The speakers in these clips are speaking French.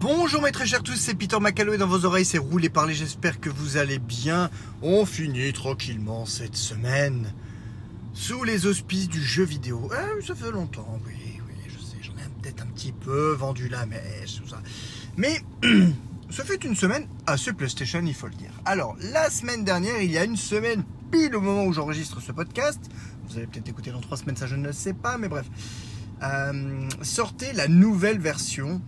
Bonjour mes très chers tous, c'est Peter Macalo dans vos oreilles c'est Roulé Parler, j'espère que vous allez bien. On finit tranquillement cette semaine sous les auspices du jeu vidéo. Ah, ça fait longtemps, oui, oui, je sais, j'en ai peut-être un petit peu vendu la mèche, tout ça. Mais ça fait une semaine à ce PlayStation, il faut le dire. Alors, la semaine dernière, il y a une semaine, pile au moment où j'enregistre ce podcast, vous allez peut-être écouter dans trois semaines, ça je ne le sais pas, mais bref, euh, sortait la nouvelle version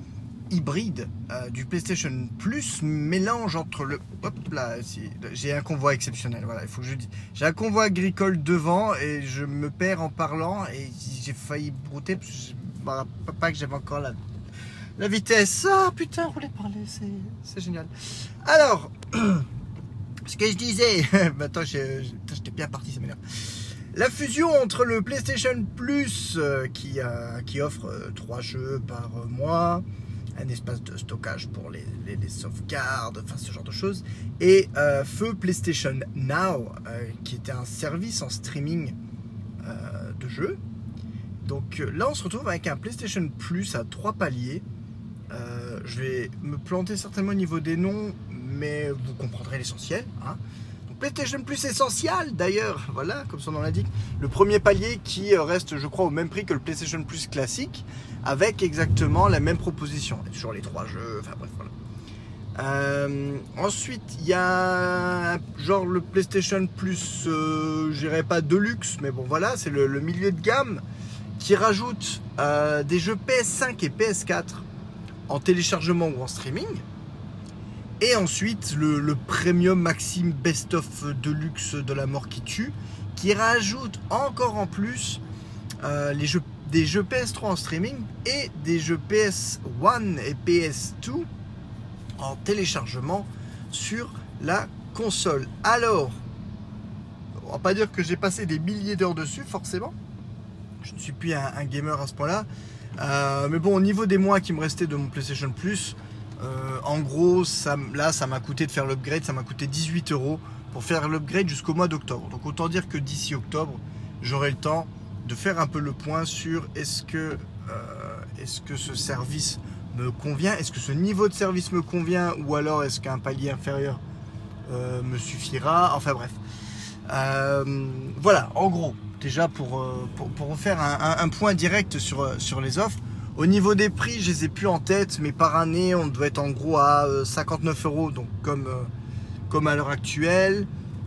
hybride euh, du PlayStation Plus, mélange entre le. Hop là, j'ai un convoi exceptionnel. Voilà, il faut que je dise. J'ai un convoi agricole devant et je me perds en parlant et j'ai failli brouter parce que je rappelle pas que j'avais encore la, la vitesse. Ah putain, rouler parler, c'est génial. Alors, ce que je disais. Attends, j'étais bien parti, ça m'énerve. La fusion entre le PlayStation Plus euh, qui, qui offre euh, trois jeux par mois, un espace de stockage pour les, sauvegardes, enfin ce genre de choses, et euh, Feu PlayStation Now, qui était un service en streaming de jeux. Donc là, on se retrouve avec un PlayStation Plus à trois paliers. je vais me planter certainement au niveau des noms, mais vous comprendrez l'essentiel. Hein. PlayStation Plus essentiel d'ailleurs, voilà, comme son nom l'indique. Le premier palier qui euh, reste, je crois, au même prix que le PlayStation Plus classique, avec exactement la même proposition. Sur les trois jeux, enfin bref, voilà. Euh, ensuite, il y a genre le PlayStation Plus, euh, je dirais pas de luxe, mais bon voilà, c'est le, milieu de gamme qui rajoute des jeux PS5 et PS4 en téléchargement ou en streaming. Et ensuite, le, Premium Maxime Best of Deluxe de la mort qui tue, qui rajoute encore en plus euh, les jeux, des jeux PS3 en streaming et des jeux PS1 et PS2 en téléchargement sur la console. Alors, on va pas dire que j'ai passé des milliers d'heures dessus, forcément. Je ne suis plus un, gamer à ce point-là. Euh, mais bon, au niveau des mois qui me restaient de mon PlayStation Plus, euh, en gros, là, ça m'a coûté de faire l'upgrade, ça m'a coûté 18 euros pour faire l'upgrade jusqu'au mois d'octobre. Donc autant dire que d'ici octobre, j'aurai le temps de faire un peu le point sur est-ce que, euh, ce service me convient, est-ce que ce niveau de service me convient ou alors est-ce qu'un palier inférieur euh, me suffira. Enfin bref. voilà, en gros, déjà pour, faire un, point direct sur les offres. Au niveau des prix, je les ai plus en tête, mais par année, on doit être en gros à 59 euh, euros, donc comme, euh, comme à l'heure actuelle.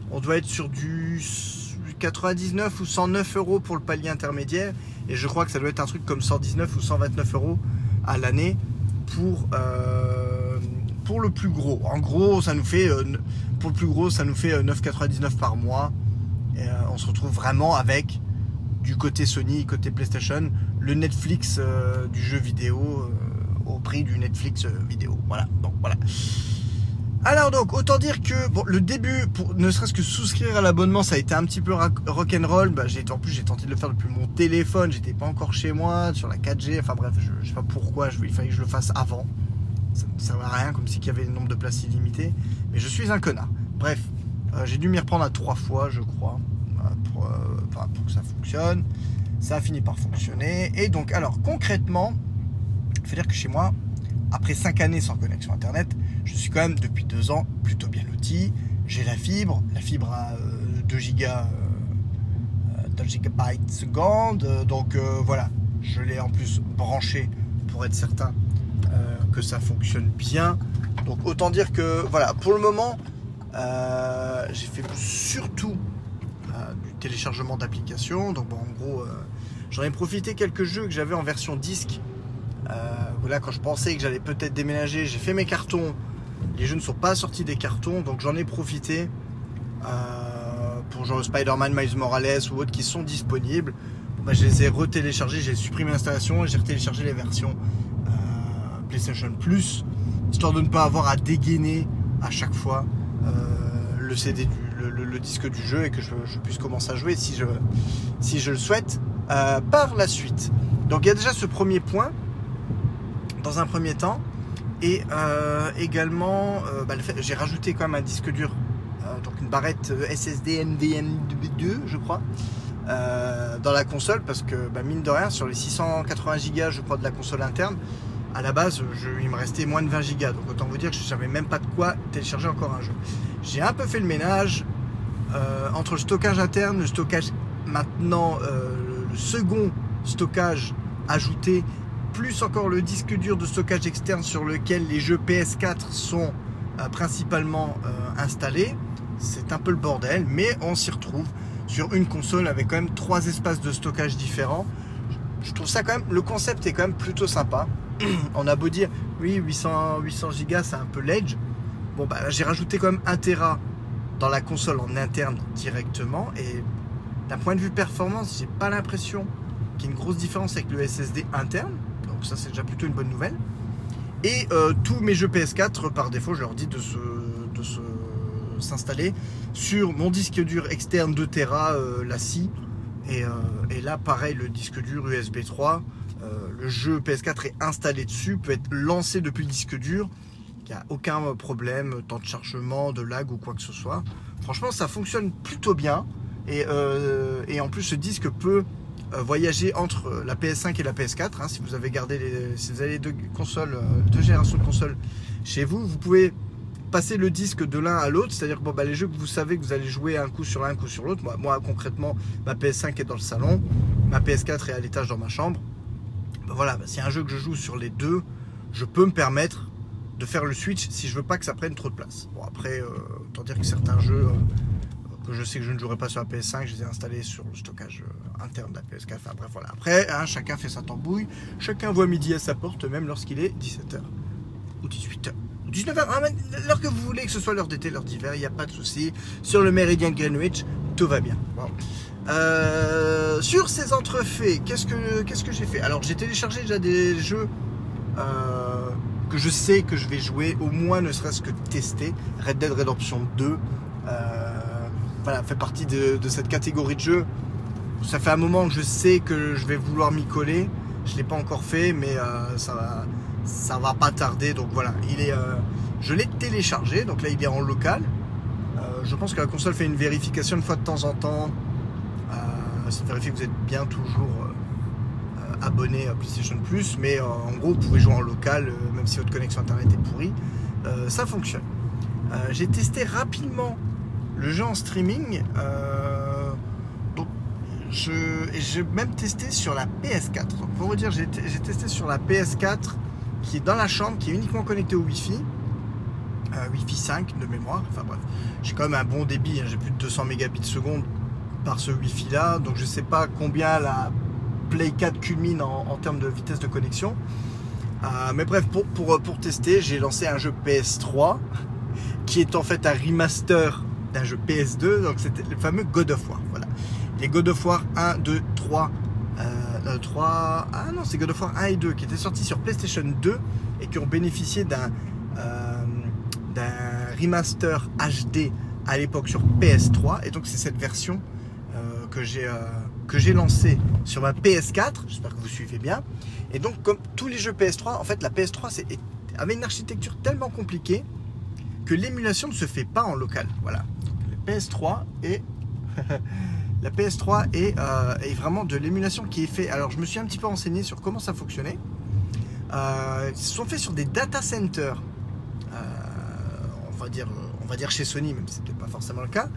On doit être sur du 99 ou 109 euros pour le palier intermédiaire, et je crois que ça doit être un truc comme 119 ou 129 euros à l'année pour, euh, pour le plus gros. En gros, ça nous fait, pour le plus gros, ça nous fait 9,99 par mois. Et on se retrouve vraiment avec du côté Sony, côté PlayStation, le Netflix euh, du jeu vidéo euh, au prix du Netflix euh, vidéo. Voilà, donc voilà. Alors donc, autant dire que bon, le début, pour ne serait-ce que souscrire à l'abonnement, ça a été un petit peu rock'n'roll. Bah, j'ai en plus j'ai tenté de le faire depuis mon téléphone. J'étais pas encore chez moi sur la 4G. Enfin bref, je, je sais pas pourquoi. Il fallait que je le fasse avant. Ça ne servait à rien, comme si qu'il y avait le nombre de places illimité. Mais je suis un connard. Bref, j'ai dû m'y reprendre à trois fois, je crois, pour, pour que ça fonctionne. Ça a fini par fonctionner. Et donc, alors concrètement, il faut dire que chez moi, après 5 années sans connexion Internet, je suis quand même depuis 2 ans plutôt bien loti. J'ai la fibre, la fibre à 2 gigas, 2 gigabytes seconde. Donc euh, voilà, je l'ai en plus branché pour être certain euh, que ça fonctionne bien. Donc autant dire que voilà, pour le moment, euh, j'ai fait surtout du téléchargement d'applications. Donc bon, en gros, euh, j'en ai profité quelques jeux que j'avais en version disque. Euh, voilà, quand je pensais que j'allais peut-être déménager, j'ai fait mes cartons. Les jeux ne sont pas sortis des cartons, donc j'en ai profité euh, pour genre Spider-Man, Miles Morales ou autres qui sont disponibles. Bah, je les ai retéléchargés, j'ai supprimé l'installation et j'ai retéléchargé les versions PlayStation Plus, histoire de ne pas avoir à dégainer à chaque fois le CD du disque du jeu et que je, puisse commencer à jouer si je le souhaite euh, par la suite. Donc il y a déjà ce premier point dans un premier temps. Et euh, également, euh, bah, j'ai rajouté quand même un disque dur, donc une barrette SSD NVMe2, je crois, dans la console parce que bah, mine de rien, sur les 680 Go, je crois, de la console interne, à la base, il me restait moins de 20 gigas. Donc autant vous dire que je savais même pas de quoi télécharger encore un jeu. J'ai un peu fait le ménage entre le stockage interne, le stockage maintenant, second stockage ajouté, plus encore le disque dur de stockage externe sur lequel les jeux PS4 sont euh, principalement installés. C'est un peu le bordel, mais on s'y retrouve sur une console avec quand même trois espaces de stockage différents. Je trouve ça quand même, le concept est quand même plutôt sympa. on a beau dire, oui, 800, 800 Go, c'est un peu l'edge. Bon, bah j'ai rajouté quand même 1 Tera dans la console en interne directement. Et d'un point de vue performance, j'ai pas l'impression qu'il y ait une grosse différence avec le SSD interne. Donc ça, c'est déjà plutôt une bonne nouvelle. Et euh, tous mes jeux PS4, par défaut, je leur dis de s'installer sur mon disque dur externe 2 Tera, euh, la scie. Et, euh, et, là, pareil, le disque dur USB 3 euh, le jeu PS4 est installé dessus, peut être lancé depuis le disque dur. Il n'y a aucun problème, temps de chargement, de lag ou quoi que ce soit. Franchement, ça fonctionne plutôt bien. Et, euh, en plus, ce disque peut euh, voyager entre la PS5 et la PS4. Hein. si vous avez gardé les, deux consoles, deux générations de consoles chez vous, vous pouvez passer le disque de l'un à l'autre. C'est-à-dire que bon, bah, les jeux que vous savez que vous allez jouer un coup sur l'un, un coup sur l'autre. Moi, concrètement, ma PS5 est dans le salon, ma PS4 est à l'étage dans ma chambre. Bah voilà, bah, un jeu que je joue sur les deux, je peux me permettre de faire le switch si je veux pas que ça prenne trop de place. Bon après, euh, autant dire que certains jeux euh, que je sais que je ne jouerai pas sur la PS5, je les ai installés sur le stockage euh, interne de la PS4. Enfin bref voilà. Après, hein, chacun fait sa tambouille, chacun voit midi à sa porte, même lorsqu'il est 17h ou 18h. 19h, ah, l'heure que vous voulez, que ce soit l'heure d'été, l'heure d'hiver, il n'y a pas de souci. Sur le Meridian Greenwich, tout va bien. Euh, sur ces entrefaits, qu'est-ce que, qu'est-ce que j'ai fait? Alors j'ai téléchargé déjà des jeux euh, que je sais que je vais jouer, au moins ne serait-ce que tester. Red Dead Redemption 2 euh, voilà, fait partie de, cette catégorie de jeux. Ça fait un moment que je sais que je vais vouloir m'y coller. Je ne l'ai pas encore fait, mais ça, va, ça va pas tarder. Donc voilà, il est, je l'ai téléchargé, donc là il est en local. je pense que la console fait une vérification une fois de temps en temps ça vérifie que vous êtes bien toujours euh, euh, abonné à PlayStation Plus, mais euh, en gros, vous pouvez jouer en local, même si votre connexion internet est pourrie. ça fonctionne. j'ai testé rapidement le jeu en streaming. je, j'ai même testé sur la PS4. pour vous dire, j'ai, testé sur la PS4 qui est dans la chambre, qui est uniquement connectée au Wi-Fi. Wi-Fi 5 de mémoire. Enfin bref, j'ai quand même un bon débit, hein. j'ai plus de 200 mégabits seconde par ce Wi-Fi là. Donc je sais pas combien la Play 4 culmine en, termes de vitesse de connexion. Euh, mais bref, pour tester, j'ai lancé un jeu PS3 qui est en fait un remaster jeu PS2. Donc c'était le fameux God of War. Voilà. Les God of War 1, 2, 3. 3. Ah non, c'est God of War 1 et 2 qui étaient sortis sur PlayStation 2 et qui ont bénéficié d'un euh, remaster HD à l'époque sur PS3. Et donc c'est cette version que j'ai euh, que j'ai lancé sur ma PS4. J'espère que vous suivez bien. Et donc, comme tous les jeux PS3, en fait, la PS3 avait une architecture tellement compliquée que l'émulation ne se fait pas en local. Voilà. la PS3 est la PS3 est, euh, est, vraiment de l'émulation qui est fait. Alors, je me suis un petit peu renseigné sur comment ça fonctionnait. Euh, ils sont faits sur des data centers. on va dire on va dire chez Sony, même si ce n'est pas forcément le cas.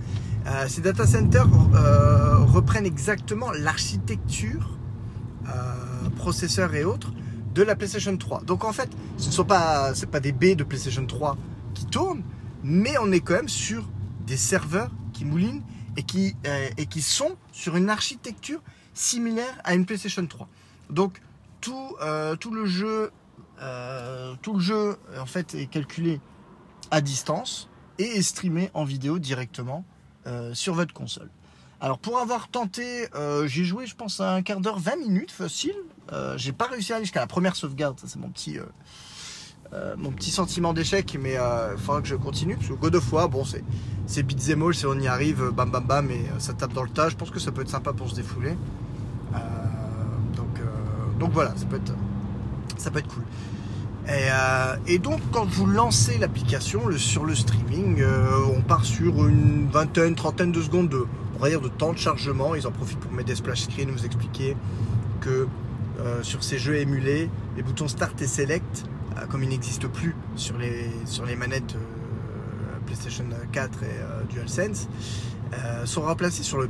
Euh, ces data centers euh, reprennent exactement l'architecture, euh, processeurs et autres, de la PlayStation 3. Donc en fait, ce ne sont pas, pas des baies de PlayStation 3 qui tournent, mais on est quand même sur des serveurs qui moulinent et qui, et qui sont sur une architecture similaire à une PlayStation 3. Donc tout, tout le jeu, tout le jeu en fait est calculé à distance et est streamé en vidéo directement euh, sur votre console. Alors pour avoir tenté, euh, j'ai joué je pense un quart d'heure, 20 minutes facile. Euh, j'ai pas réussi à aller jusqu'à la première sauvegarde, ça c'est mon petit mon petit sentiment d'échec, mais il faudra que je continue. Parce que God of War, bon c'est c'est beat'em all, c'est on y arrive, bam bam bam, et ça tape dans le tas. Je pense que ça peut être sympa pour se défouler. donc donc voilà, ça peut être cool. Euh, et, donc, quand vous lancez l'application sur le streaming, euh, on part sur une vingtaine, trentaine de secondes de, on de temps de chargement. Ils en profitent pour mettre des splash screens, vous expliquer que euh, sur ces jeux émulés, les boutons Start et Select, euh, comme il n'existe plus sur les, sur les manettes euh, PlayStation 4 et DualSense, sont remplacés sur le,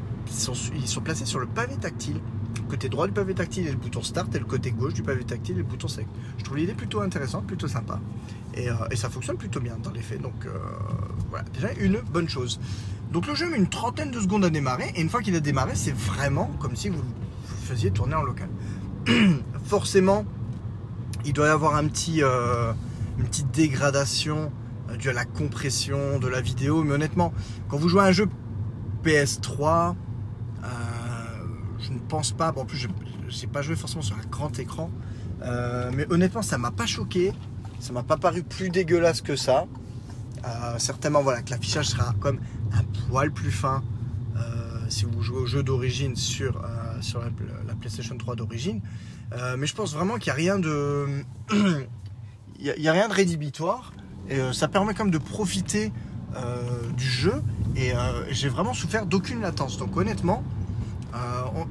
ils sont placés sur le pavé tactile. Le côté droit du pavé tactile et le bouton Start et le côté gauche du pavé tactile et le bouton Select. Je trouve l'idée plutôt intéressante, plutôt sympa. Et, et, ça fonctionne plutôt bien dans les faits. Donc voilà, déjà une bonne chose. Donc le jeu met une trentaine de secondes à démarrer et une fois qu'il a démarré, c'est vraiment comme si vous, faisiez tourner en local. Forcément, il doit y avoir un petit, euh, une petite dégradation euh, due à la compression de la vidéo, mais honnêtement, quand vous jouez à un jeu PS3, euh, je ne pense pas, bon, en plus je n'ai pas joué forcément sur un grand écran, mais honnêtement ça m'a pas choqué, ça m'a pas paru plus dégueulasse que ça. certainement voilà que l'affichage sera comme un poil plus fin si vous jouez au jeu d'origine sur, euh, sur la, PlayStation 3 d'origine. Euh, mais je pense vraiment qu'il n'y a rien de. Il a, rien de rédhibitoire. Et ça permet quand même de profiter du jeu. Et j'ai vraiment souffert d'aucune latence. Donc honnêtement,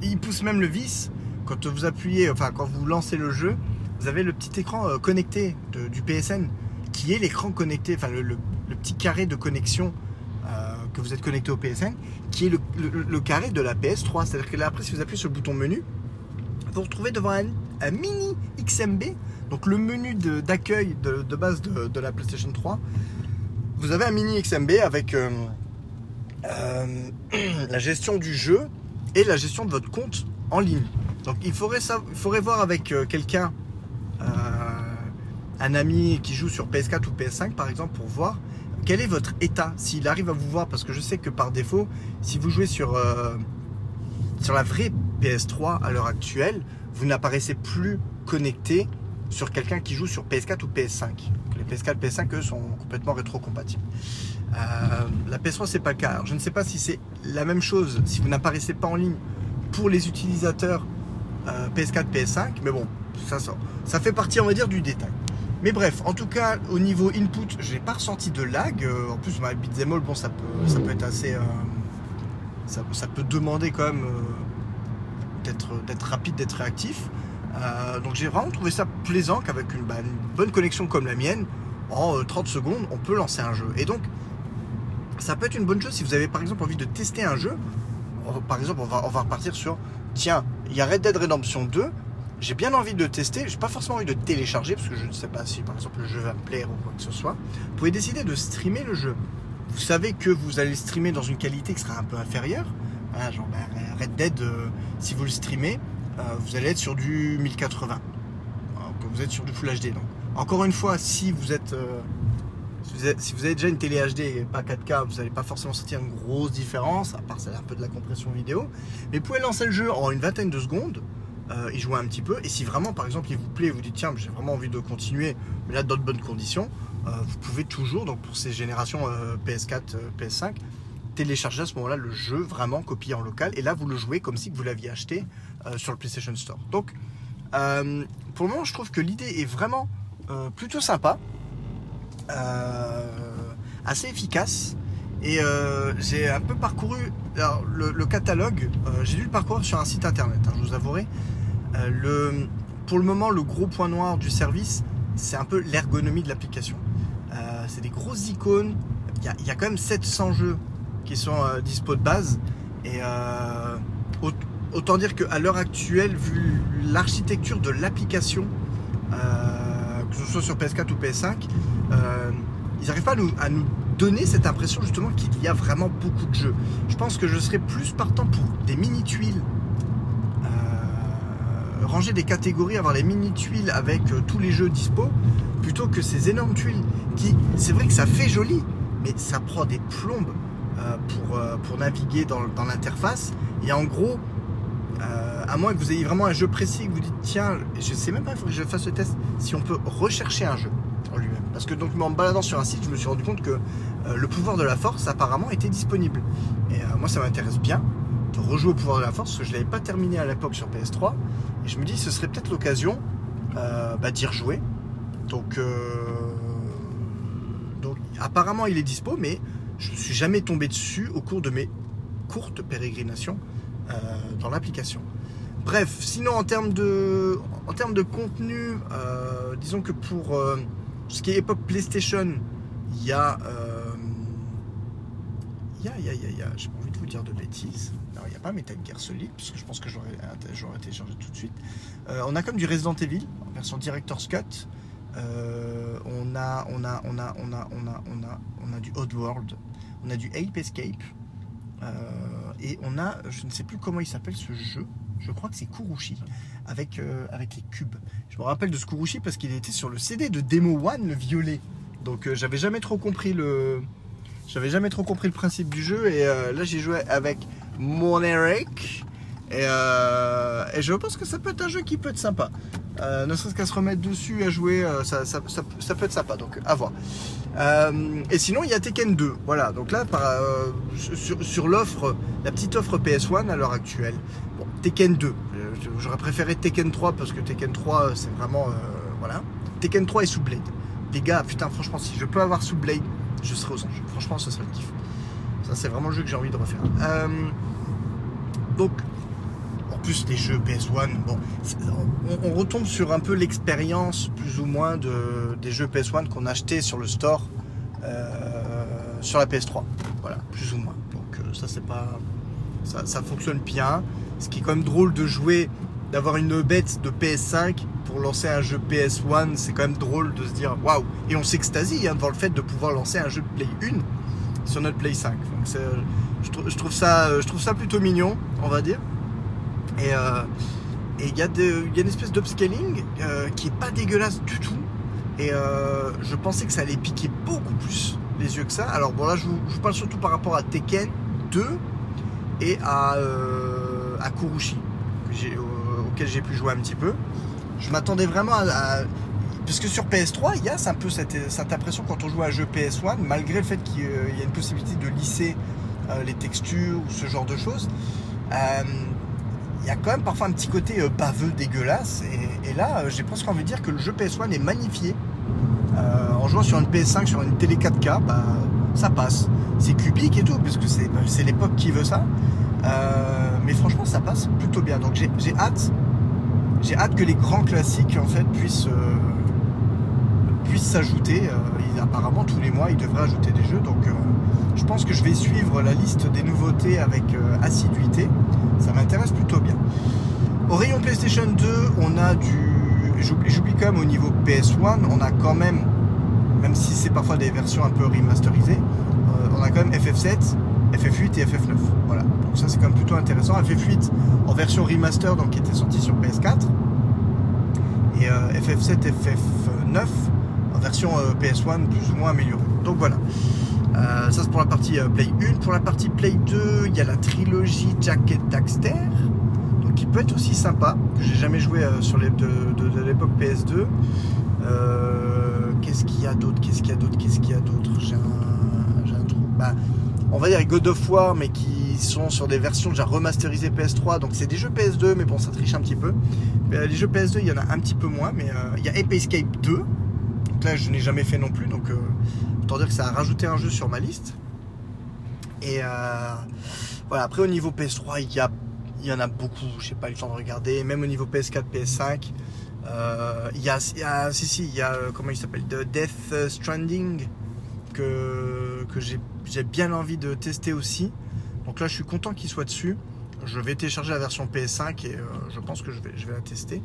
il pousse même le vis. Quand vous appuyez, enfin quand vous lancez le jeu, vous avez le petit écran connecté du PSN qui est l'écran connecté, enfin le, petit carré de connexion que vous êtes connecté au PSN, qui est le, carré de la PS3. C'est-à-dire que là, après, si vous appuyez sur le bouton menu, vous retrouvez devant un, mini XMB, donc le menu d'accueil de, base de, la PlayStation 3. Vous avez un mini XMB avec euh, euh, la gestion du jeu et la gestion de votre compte en ligne. Donc il faudrait, il faudrait voir avec euh, quelqu'un, un ami qui joue sur PS4 ou PS5 par exemple, pour voir quel est votre état S'il arrive à vous voir, parce que je sais que par défaut, si vous jouez sur, euh, la vraie PS3 à l'heure actuelle, vous n'apparaissez plus connecté sur quelqu'un qui joue sur PS4 ou PS5. Les PS4 et PS5, eux, sont complètement rétro-compatibles. Euh, la PS3, c'est pas le cas. je ne sais pas si c'est la même chose si vous n'apparaissez pas en ligne pour les utilisateurs PS4, euh, PS5, mais bon, ça, ça fait partie, on va dire, du détail. Mais bref, en tout cas, au niveau input, j'ai pas ressenti de lag. Euh, en plus, ma beat'em all, bon, ça peut, ça peut être assez. Euh, ça, peut demander quand même euh, d'être rapide, d'être réactif. donc j'ai vraiment trouvé ça plaisant qu'avec une, bah, bonne connexion comme la mienne, en 30 secondes, on peut lancer un jeu. Et donc, ça peut être une bonne chose si vous avez par exemple envie de tester un jeu. Par exemple, on va, on va repartir sur tiens, il y a Red Dead Redemption 2 j'ai bien envie de tester, j'ai pas forcément envie de télécharger parce que je ne sais pas si par exemple le jeu va me plaire ou quoi que ce soit. Vous pouvez décider de streamer le jeu. Vous savez que vous allez le streamer dans une qualité qui sera un peu inférieure. Genre ben, Red Dead, euh, si vous le streamez, euh, vous allez être sur du 1080. vous êtes sur du Full HD. Donc, encore une fois, si vous êtes, euh, si vous avez déjà une télé HD et pas 4K, vous n'allez pas forcément sentir une grosse différence, à part ça un peu de la compression vidéo. Mais vous pouvez lancer le jeu en une vingtaine de secondes euh, y jouer un petit peu. Et si vraiment, par exemple, il vous plaît, vous dites tiens, j'ai vraiment envie de continuer, mais là, dans de bonnes conditions, euh, vous pouvez toujours, donc pour ces générations PS4, PS5, télécharger à ce moment-là le jeu vraiment copié en local. Et là, vous le jouez comme si vous l'aviez acheté euh, sur le PlayStation Store. Donc, pour le moment, je trouve que l'idée est vraiment plutôt sympa, assez efficace. Et j'ai un peu parcouru le, catalogue, j'ai dû le parcourir sur un site internet, hein, je vous avouerai. Euh, pour le moment, le gros point noir du service, c'est un peu l'ergonomie de l'application. Euh, c'est des grosses icônes. Il y, a, quand même 700 jeux qui sont euh, dispo de base. Et autant dire qu'à l'heure actuelle, vu l'architecture de l'application, que ce soit sur PS4 ou PS5, ils n'arrivent pas à nous, donner cette impression justement qu'il y a vraiment beaucoup de jeux. Je pense que je serais plus partant pour des mini-tuiles ranger des catégories, avoir les mini tuiles avec euh, tous les jeux dispo, plutôt que ces énormes tuiles qui, c'est vrai que ça fait joli, mais ça prend des plombes euh, pour, euh, pour naviguer dans, l'interface. Et en gros, à moins que vous ayez vraiment un jeu précis, que vous dites tiens, je sais même pas, il faut que je fasse le test, si on peut rechercher un jeu en lui-même. Parce que donc en me baladant sur un site, je me suis rendu compte que le pouvoir de la force apparemment était disponible. Et moi ça m'intéresse bien de rejouer au pouvoir de la force, parce que je ne l'avais pas terminé à l'époque sur PS3 je me dis, ce serait peut-être l'occasion euh, bah, d'y rejouer. Donc, euh, donc, apparemment, il est dispo, mais je ne suis jamais tombé dessus au cours de mes courtes pérégrinations euh, dans l'application. bref, sinon en termes de, contenu, disons que pour ce qui est époque PlayStation, il y a. il y a, il y a, il y a, il y a- j'ai pas envie de vous dire de bêtises. A pas Metal Gear Solid, parce que je pense que j'aurais, j'aurais téléchargé tout de suite. Euh, on a comme du Resident Evil, en version Director's Cut. Euh, on a, on a, on a, on a, on a, on a, on a du. On a du Ape Escape. Euh, et on a, je ne sais plus comment il s'appelle ce jeu. Je crois que c'est Kurushi avec, avec les cubes. Je me rappelle de ce Kurushi parce qu'il était sur le CD de Demo One, le violet. Donc j'avais jamais trop compris le, j'avais jamais trop compris le principe du jeu et là j'ai joué avec mon Eric et, euh, et je pense que ça peut être un jeu qui peut être sympa. Euh, ne serait-ce qu'à se remettre dessus à jouer, euh, ça, peut être sympa. Donc à voir. Et sinon il y a Tekken 2. Voilà. Donc là sur, l'offre, la petite offre PS1 à l'heure actuelle. Bon, Tekken 2. Euh, J'aurais préféré Tekken 3 parce que Tekken 3 euh, c'est vraiment voilà. Tekken 3 et sous Blade. Les gars, putain franchement si je peux avoir sous Blade, je serai aux anges. Franchement ce serait le kiff. Ça c'est vraiment le jeu que j'ai envie de refaire. Donc en plus les jeux PS1, bon, c'est- on, retombe sur un peu l'expérience plus ou moins de, des jeux PS1 qu'on achetait sur le store euh, sur la PS3. Voilà, plus ou moins. Donc euh, ça c'est pas, ça, fonctionne bien. Ce qui est quand même drôle de jouer, d'avoir une bête de PS5 pour lancer un jeu PS1, c'est quand même drôle de se dire waouh. Et on s'extasie hein, devant le fait de pouvoir lancer un jeu de Play 1 sur notre Play 5. Donc c'est, euh, je, trou- je trouve ça, euh, je trouve ça plutôt mignon, on va dire. Et euh, il y, a une espèce d'upscaling euh, qui est pas dégueulasse du tout. Et je pensais que ça allait piquer beaucoup plus les yeux que ça. Alors bon là, je vous, parle surtout par rapport à Tekken 2 et à, euh, Kurushi, au- auquel j'ai pu jouer un petit peu. Je m'attendais vraiment à, parce que sur PS3, il y a un peu cette, cette impression quand on joue à un jeu PS1, malgré le fait qu'il y a une possibilité de lisser euh, les textures ou ce genre de choses. euh, il y a quand même parfois un petit côté euh, baveux, dégueulasse. Et, là, j'ai presque envie de dire que le jeu PS1 est magnifié. En jouant sur une PS5, sur une télé 4K, bah, ça passe. C'est cubique et tout, parce que c'est bah, l'époque qui veut ça. Mais franchement, ça passe plutôt bien. Donc j'ai hâte, j'ai hâte que les grands classiques en fait puissent s'ajouter. Apparemment, tous les mois, ils devraient ajouter des jeux. Donc, je pense que je vais suivre la liste des nouveautés avec euh, assiduité. Ça m'intéresse plutôt bien. Au rayon PlayStation 2, on a du. J'oublie quand même au niveau PS1, on a quand même, même si c'est parfois des versions un peu remasterisées, euh, on a quand même FF7, FF8 et FF9. Voilà. Donc ça c'est quand même plutôt intéressant. FF8 en version remaster, donc qui était sorti sur PS4. Et euh, FF7, FF9 en version euh, PS1 plus ou moins améliorée. Donc voilà. Euh, ça c'est pour la partie euh, Play 1. Pour la partie Play 2, il y a la trilogie Jack et Daxter. Donc qui peut être aussi sympa. Que j'ai jamais joué euh, sur de, l'époque PS2. Euh, Qu'est-ce qu'il y a d'autre? Qu'est-ce qu'il y a d'autre? Qu'est-ce qu'il y a d'autre? J'ai un, trou. Bah, on va dire God of War, mais qui sont sur des versions déjà remasterisées PS3. Donc c'est des jeux PS2, mais bon, ça triche un petit peu. Les jeux PS2, il y en a un petit peu moins, mais il y a Ape Escape 2. Donc là, je n'ai jamais fait non plus, autant dire que ça a rajouté un jeu sur ma liste. Et euh, voilà, après au niveau PS3, il y, a, il y en a beaucoup, je n'ai pas eu le temps de regarder. Même au niveau PS4, PS5, euh, il y a, il y a- si, si, il y a, euh, comment il s'appelle, de Death Stranding, que, que j'ai bien envie de tester aussi. Donc là, je suis content qu'il soit dessus. Je vais télécharger la version PS5 et je pense que je vais, je vais la tester.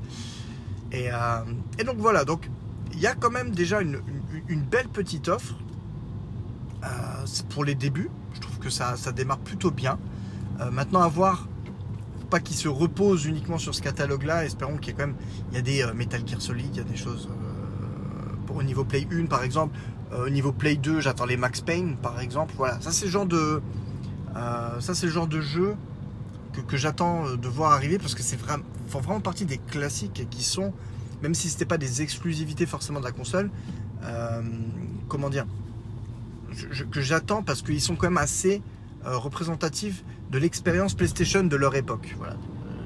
Et, et donc voilà, donc il y a quand même déjà une- une belle petite offre. Euh, c'est pour les débuts, je trouve que ça, ça démarre plutôt bien. Euh, maintenant, à voir, pas qu'il se repose uniquement sur ce catalogue-là. Espérons qu'il y ait quand même, il y a des euh, Metal Gear Solid, il y a des choses au niveau Play 1 par exemple. Au niveau Play 2, j'attends les Max Payne par exemple. Voilà, ça c'est le genre de, ça c'est le genre de jeu que, j'attends de voir arriver parce que c'est vraiment, font vraiment partie des classiques qui sont, même si c'était pas des exclusivités forcément de la console, comment dire, que j'attends parce qu'ils sont quand même assez euh, représentatifs de l'expérience PlayStation de leur époque, voilà,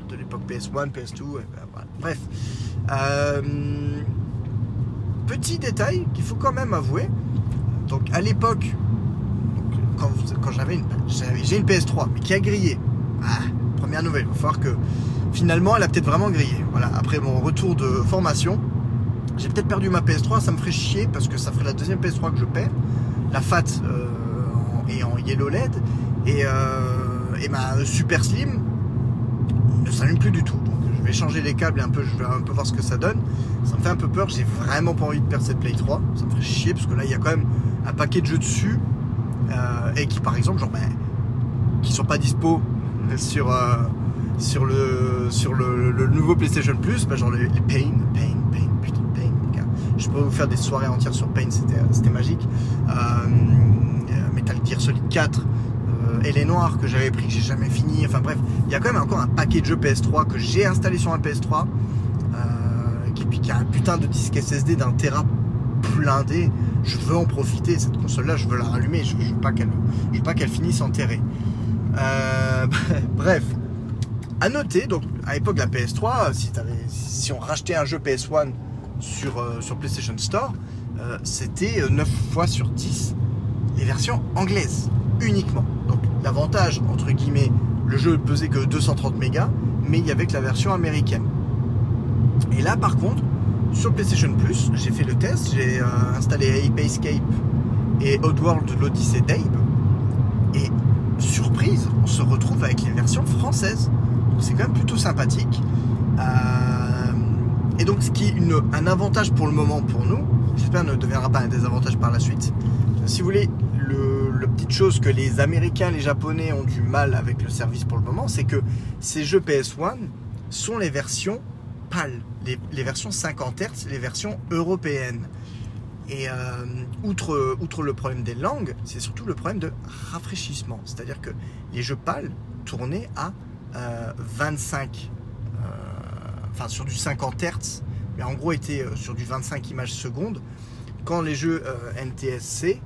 de, l'époque PS1, PS2, et ben, bref. Euh, petit détail qu'il faut quand même avouer, donc à l'époque, quand, j'avais une, j'ai une PS3 mais qui a grillé. Ah, première nouvelle, il va falloir que, finalement, elle a peut-être vraiment grillé. Voilà, après mon retour de formation, j'ai peut-être perdu ma PS3, ça me ferait chier parce que ça ferait la deuxième PS3 que je perds. La FAT euh, est en yellow LED et, euh, et ma Super Slim ne s'allume plus du tout. Donc je vais changer les câbles et un peu, je vais un peu voir ce que ça donne. Ça me fait un peu peur, j'ai vraiment pas envie de perdre cette Play 3. Ça me ferait chier parce que là il y a quand même un paquet de jeux dessus euh, et qui par exemple genre ben, qui sont pas dispo sur sur le sur le, nouveau PlayStation Plus, ben, genre les, les Pain, Pain, putain Pain, les vous faire des soirées entières sur Pain, c'était magique. Euh, Metal Gear Solid 4 euh, et les noirs que j'avais pris que j'ai jamais fini. Enfin bref, il y a quand même encore un paquet de jeux PS3 que j'ai installé sur un PS3 euh, qui, a un putain de disque SSD d'un Tera blindé. Je veux en profiter. Cette console-là, je veux la rallumer. Je, veux pas qu'elle, je pas qu'elle finisse enterrée. Euh, bref, à noter. Donc à l'époque la PS3, si, si on rachetait un jeu PS1 sur euh, sur PlayStation Store, euh, c'était euh, 9 fois sur 10 les versions anglaises uniquement. Donc l'avantage, entre guillemets, le jeu pesait que 230 mégas, mais il y avait que la version américaine. Et là par contre, sur PlayStation Plus, j'ai fait le test, j'ai euh, installé Ape Escape et Oddworld l'Odyssée d'Abe. Et surprise, on se retrouve avec les versions françaises. Donc c'est quand même plutôt sympathique. Euh, et donc ce qui est un avantage pour le moment pour nous, j'espère ne deviendra pas un désavantage par la suite. Si vous voulez, le, petite chose que les Américains, les Japonais ont du mal avec le service pour le moment, c'est que ces jeux PS1 sont les versions PAL, les, versions 50 Hz, les versions européennes. Et euh, outre, outre le problème des langues, c'est surtout le problème de rafraîchissement. C'est-à-dire que les jeux PAL tournaient à euh, 25, euh, enfin sur du 50 Hz, mais en gros étaient euh, sur du 25 images secondes, quand les jeux euh, NTSC,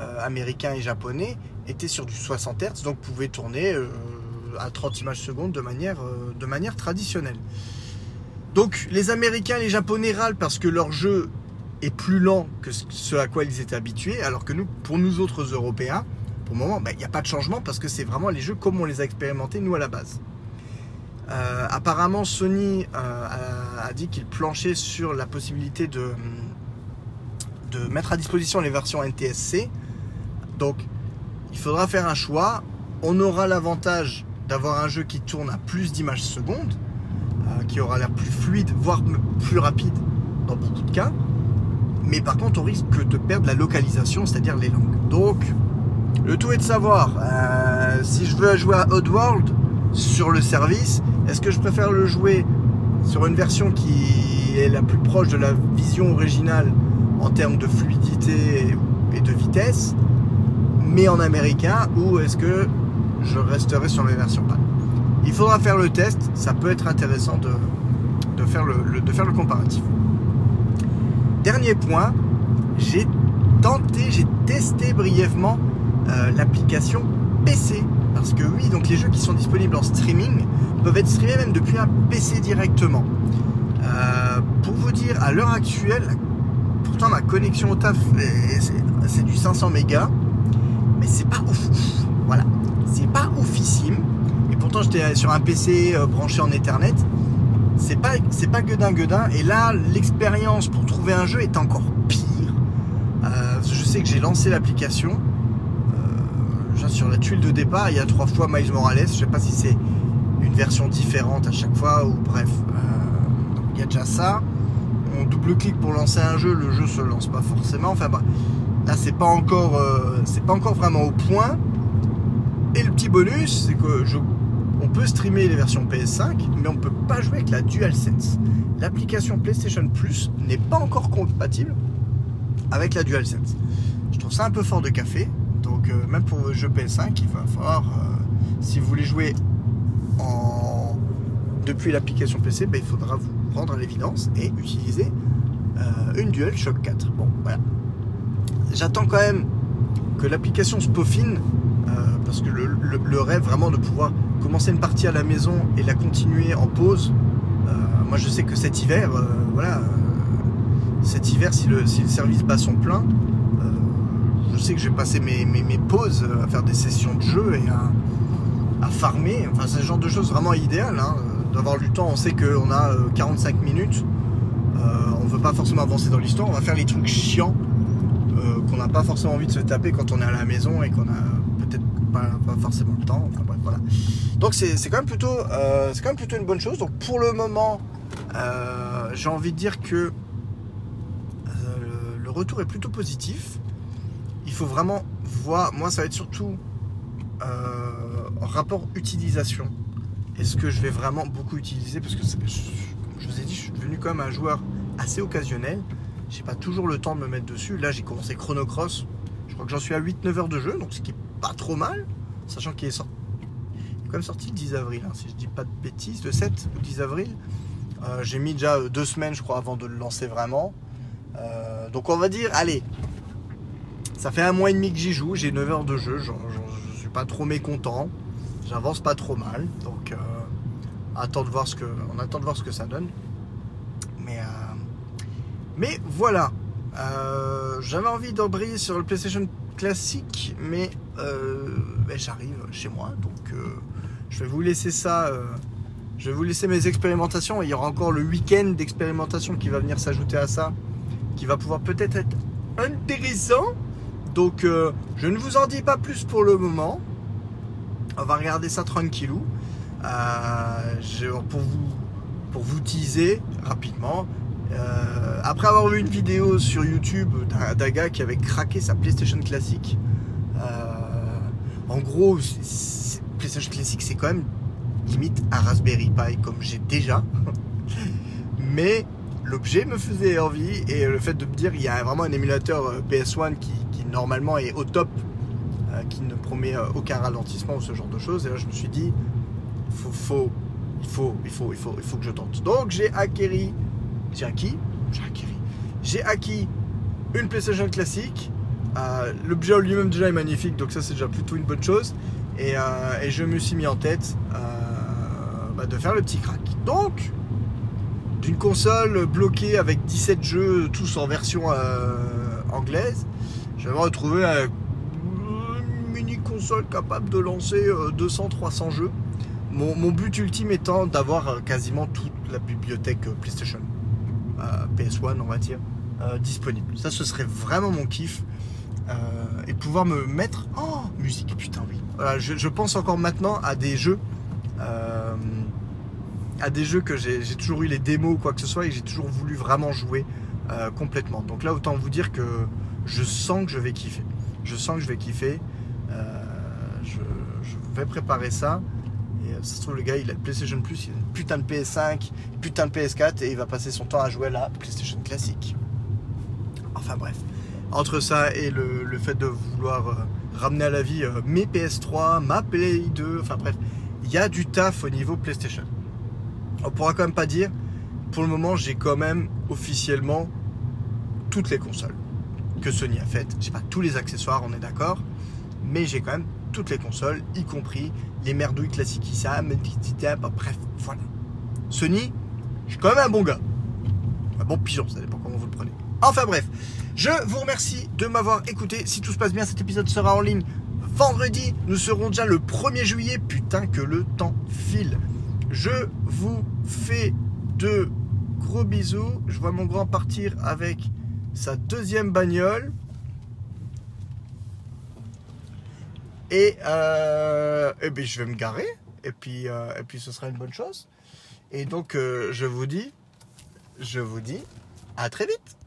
euh, américains et japonais, étaient sur du 60 Hz, donc pouvaient tourner à 30 images secondes de manière, traditionnelle. Donc les Américains et les Japonais râlent parce que leur jeu est plus lent que ce à quoi ils étaient habitués, alors que nous, pour nous autres Européens, pour le moment, ben, il n'y a pas de changement parce que c'est vraiment les jeux comme on les a expérimentés nous à la base. Euh, apparemment, Sony euh, a, dit qu'il planchait sur la possibilité de, mettre à disposition les versions NTSC. Donc, il faudra faire un choix. On aura l'avantage d'avoir un jeu qui tourne à plus d'images secondes, euh, qui aura l'air plus fluide, voire plus rapide dans beaucoup de cas. Mais par contre, on risque de perdre la localisation, c'est-à-dire les langues. Donc, le tout est de savoir si je veux jouer à Oddworld sur le service, est-ce que je préfère le jouer sur une version qui est la plus proche de la vision originale en termes de fluidité et de vitesse, mais en américain, ou est-ce que je resterai sur les versions PAL Il faudra faire le test, ça peut être intéressant de, de, faire, le, le- de faire le comparatif. Dernier point, j'ai tenté, j'ai testé brièvement euh, l'application PC. Parce que oui, donc les jeux qui sont disponibles en streaming peuvent être streamés même depuis un PC directement. Euh, pour vous dire, à l'heure actuelle, pourtant ma connexion au taf, est- c'est du 500 mégas, mais c'est pas ouf. ouf. Voilà, c'est pas oufissime. Et pourtant, j'étais sur un PC euh, branché en Ethernet. C'est pas, c'est pas gueudin gueudin. Et là, l'expérience pour trouver un jeu est encore pire. Euh, je sais que j'ai lancé l'application. Sur la tuile de départ, il y a trois fois Miles Morales. Je sais pas si c'est une version différente à chaque fois ou bref. Euh, il y a déjà ça. On double-clique pour lancer un jeu, le jeu se lance pas forcément. Enfin bref. Là, c'est pas encore, euh, c'est pas encore vraiment au point. Et le petit bonus, c'est que on peut streamer les versions PS5, mais on peut pas jouer avec la DualSense. L'application PlayStation Plus n'est pas encore compatible avec la DualSense. Je trouve ça un peu fort de café. Donc euh, même pour vos jeux PS5, il va falloir, euh, si vous voulez jouer depuis l'application PC, ben, il faudra vous rendre à l'évidence et utiliser euh, une DualShock 4. Bon, voilà j'attends quand même que l'application se peaufine euh, parce que le, rêve vraiment de pouvoir commencer une partie à la maison et la continuer en pause. moi, je sais que cet hiver, voilà, cet hiver, si le, si le service bat son plein, je sais que je vais passer mes, mes, pauses à faire des sessions de jeu et à, farmer. Enfin, c'est le genre de choses vraiment idéal. hein. d'avoir du temps. On sait qu'on a euh, 45 minutes. Euh, on veut pas forcément avancer dans l'histoire. On va faire les trucs chiants euh, qu'on n'a pas forcément envie de se taper quand on est à la maison et qu'on a peut-être pas, forcément le temps. Enfin bref, voilà. Donc c'est quand même plutôt euh, quand même plutôt une bonne chose. Donc pour le moment, euh, j'ai envie de dire que euh, le retour est plutôt positif. Il faut vraiment voir. Moi, ça va être surtout euh, rapport utilisation. Est-ce que je vais vraiment beaucoup utiliser? Parce que je, je vous ai dit, je suis devenu quand même un joueur assez occasionnel. J'ai pas toujours le temps de me mettre dessus. Là, j'ai commencé Chrono Cross. Je crois que j'en suis à 8-9 heures de jeu, donc ce qui est pas trop mal, sachant qu'il est sorti. Quand sorti le 10 avril, hein, si je dis pas de bêtises, le 7 ou 10 avril. Euh, j'ai mis déjà euh, deux semaines, je crois, avant de le lancer vraiment. Euh, donc on va dire, allez, ça fait un mois et demi que j'y joue, j'ai 9 heures de jeu, je suis pas trop mécontent, j'avance pas trop mal, donc euh, voir ce que, on attend de voir ce que ça donne. Mais, euh, voilà, Euh, j'avais envie d'embrayer sur le PlayStation classique, mais ben, j'arrive chez moi, donc je vais vous laisser ça. je vais vous laisser mes expérimentations. Il y aura encore le week-end d'expérimentation qui va venir s'ajouter à ça, qui va pouvoir peut-être être intéressant. Donc, euh, je ne vous en dis pas plus pour le moment. On va regarder ça tranquillou. Euh, pour, vous, pour vous teaser rapidement. euh, après avoir vu une vidéo sur YouTube d'un gars qui avait craqué sa PlayStation classique. euh, en gros, PlayStation classique, c'est quand même limite un Raspberry Pi comme j'ai déjà. Mais l'objet me faisait envie et le fait de me dire il y a vraiment un émulateur euh, PS1 qui, qui normalement est au top, euh, qui ne promet euh, aucun ralentissement ou ce genre de choses. Et là je me suis dit faut, faut, il faut, il faut, il faut, il faut que je tente. Donc j'ai acquéri, j'ai acquis, j'ai acquis une PlayStation classique. Euh, L'objet lui-même déjà est magnifique, donc ça c'est déjà plutôt une bonne chose. Et, euh, je me suis mis en tête bah, de faire le petit crack. Donc, d'une console bloquée avec 17 jeux, tous en version anglaise, retrouvé un- une mini console capable de lancer 200-300 jeux. Mon, but ultime étant d'avoir euh, quasiment toute la bibliothèque euh, PlayStation, euh, PS1 on va dire, euh, disponible. Ça ce serait vraiment mon kiff. Euh, et pouvoir me mettre... Oh, musique, putain oui. Voilà, je, pense encore maintenant à des jeux... euh, à des jeux que j'ai toujours eu les démos ou quoi que ce soit et j'ai toujours voulu vraiment jouer euh, complètement. Donc là, autant vous dire que je sens que je vais kiffer. Je sens que je vais kiffer. Euh, je, vais préparer ça. Et euh, ça se trouve, le gars, il a le PlayStation Plus, il a une putain de PS5, une putain de PS4 et il va passer son temps à jouer à la PlayStation classique. Enfin bref. Entre ça et le, fait de vouloir euh, ramener à la vie mes PS3, ma Play 2, enfin bref, il y a du taf au niveau PlayStation. On pourra quand même pas dire, pour le moment, j'ai quand même officiellement toutes les consoles que Sony a faites. J'ai pas tous les accessoires, on est d'accord, mais j'ai quand même toutes les consoles, y compris les merdouilles classiques qui savent, bref, voilà. Sony, je suis quand même un bon gars. Un bon pigeon, ça dépend comment vous le prenez. Enfin bref, je vous remercie de m'avoir écouté. Si tout se passe bien, cet épisode sera en ligne vendredi. Nous serons déjà le 1er juillet. Putain que le temps file. Je vous fais de gros bisous. Je vois mon grand partir avec sa deuxième bagnole. Et, euh, eh ben, je vais me garer. Et puis, euh, et puis ce sera une bonne chose. Et donc, euh, je vous dis, je vous dis à très vite.